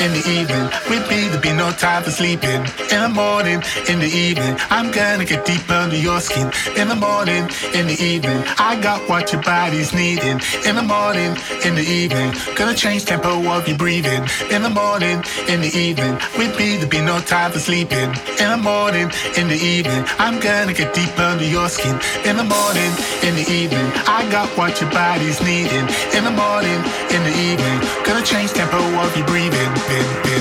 In the evening, with me there be no time for sleeping. In the morning, in the evening, I'm gonna get deep under your skin. In the morning, in the evening, I got what your body's needing. In the morning, in the evening, gonna change tempo of your breathing. In the morning, in the evening, with me there be no time for sleeping. In the morning, in the evening, I'm gonna get deep under your skin. In the morning, in the evening, I got what your body's needing. In the morning, in the evening, gonna change tempo of your breathing been, been.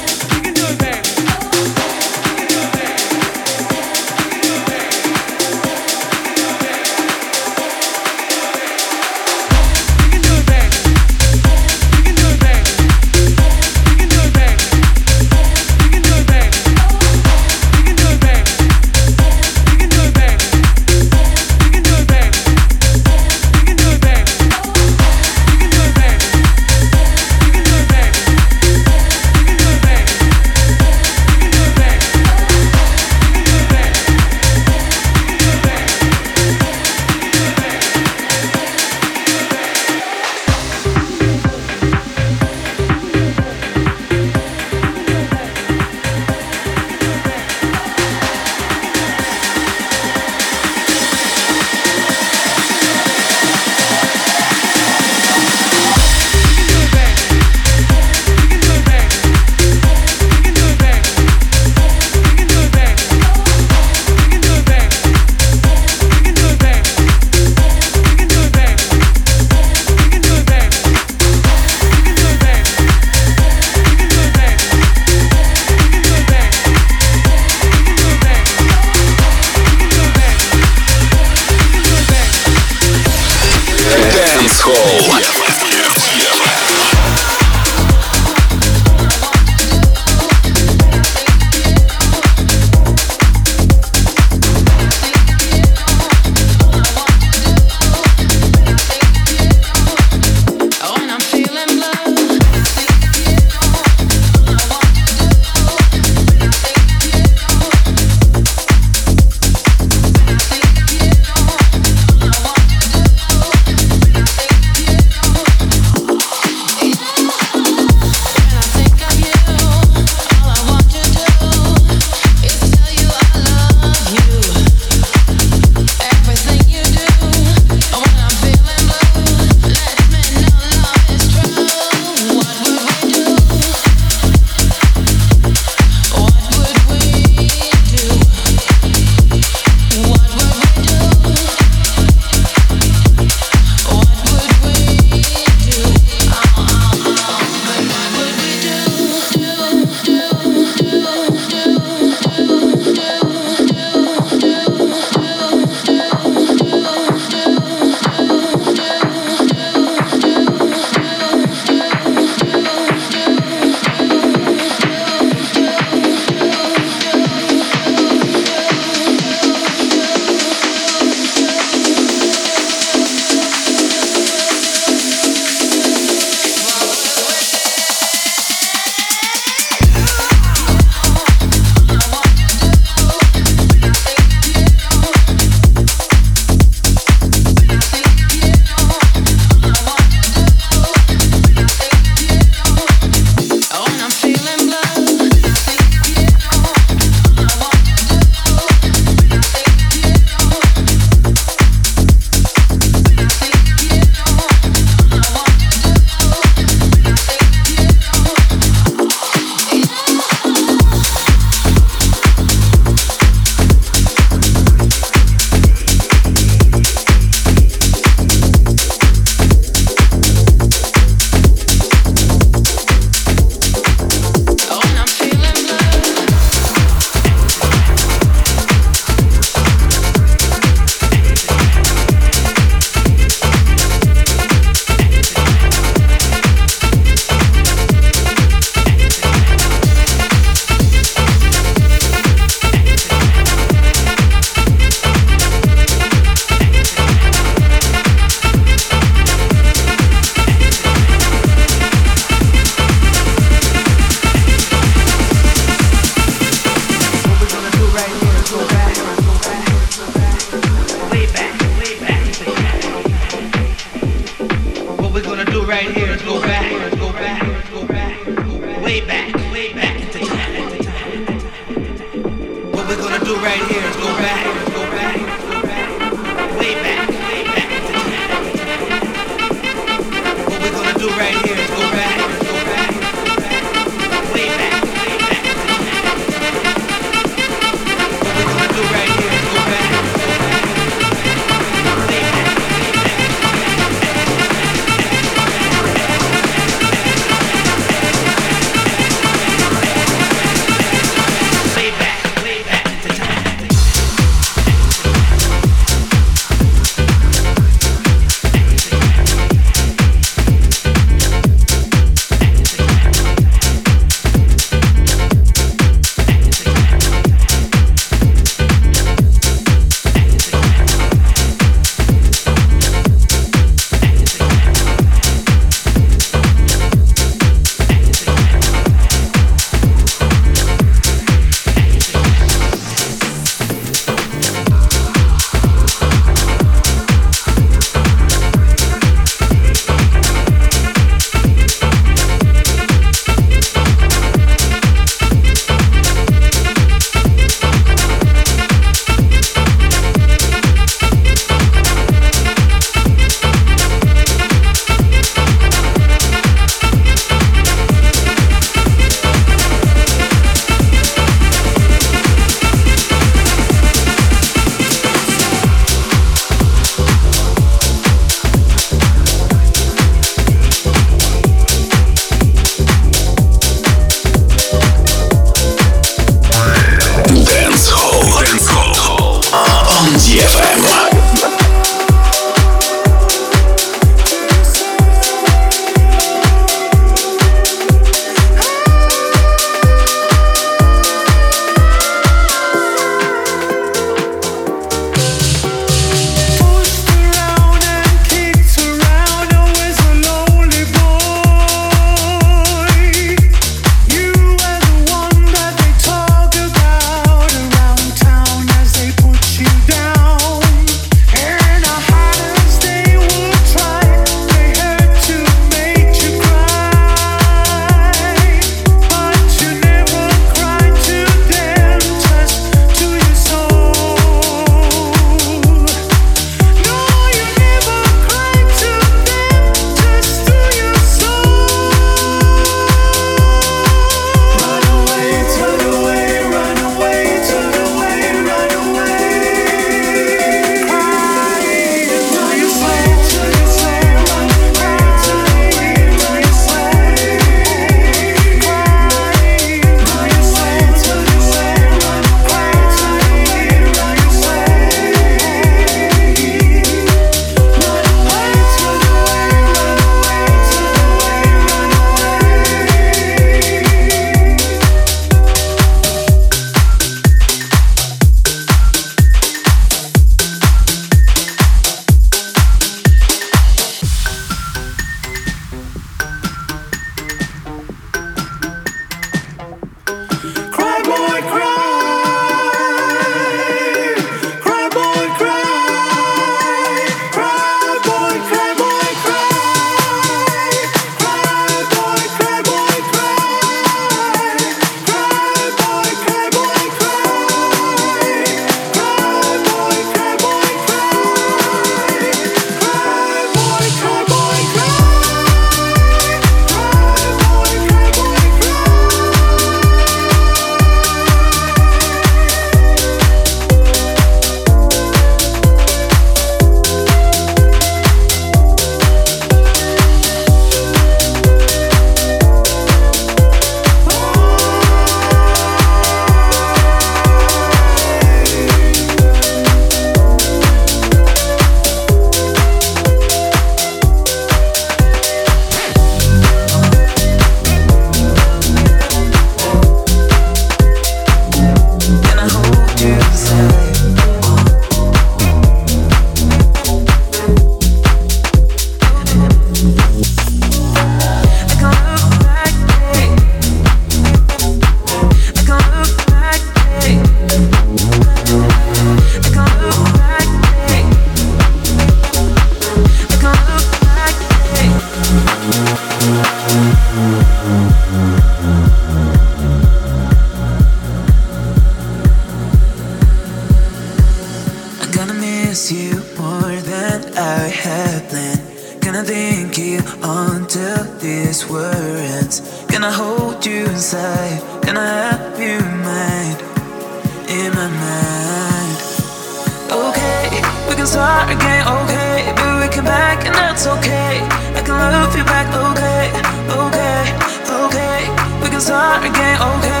Okay,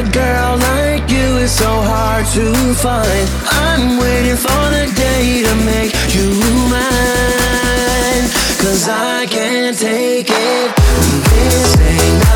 a girl like you is so hard to find. I'm waiting for the day to make you mine. Cause I can't take it. This ain't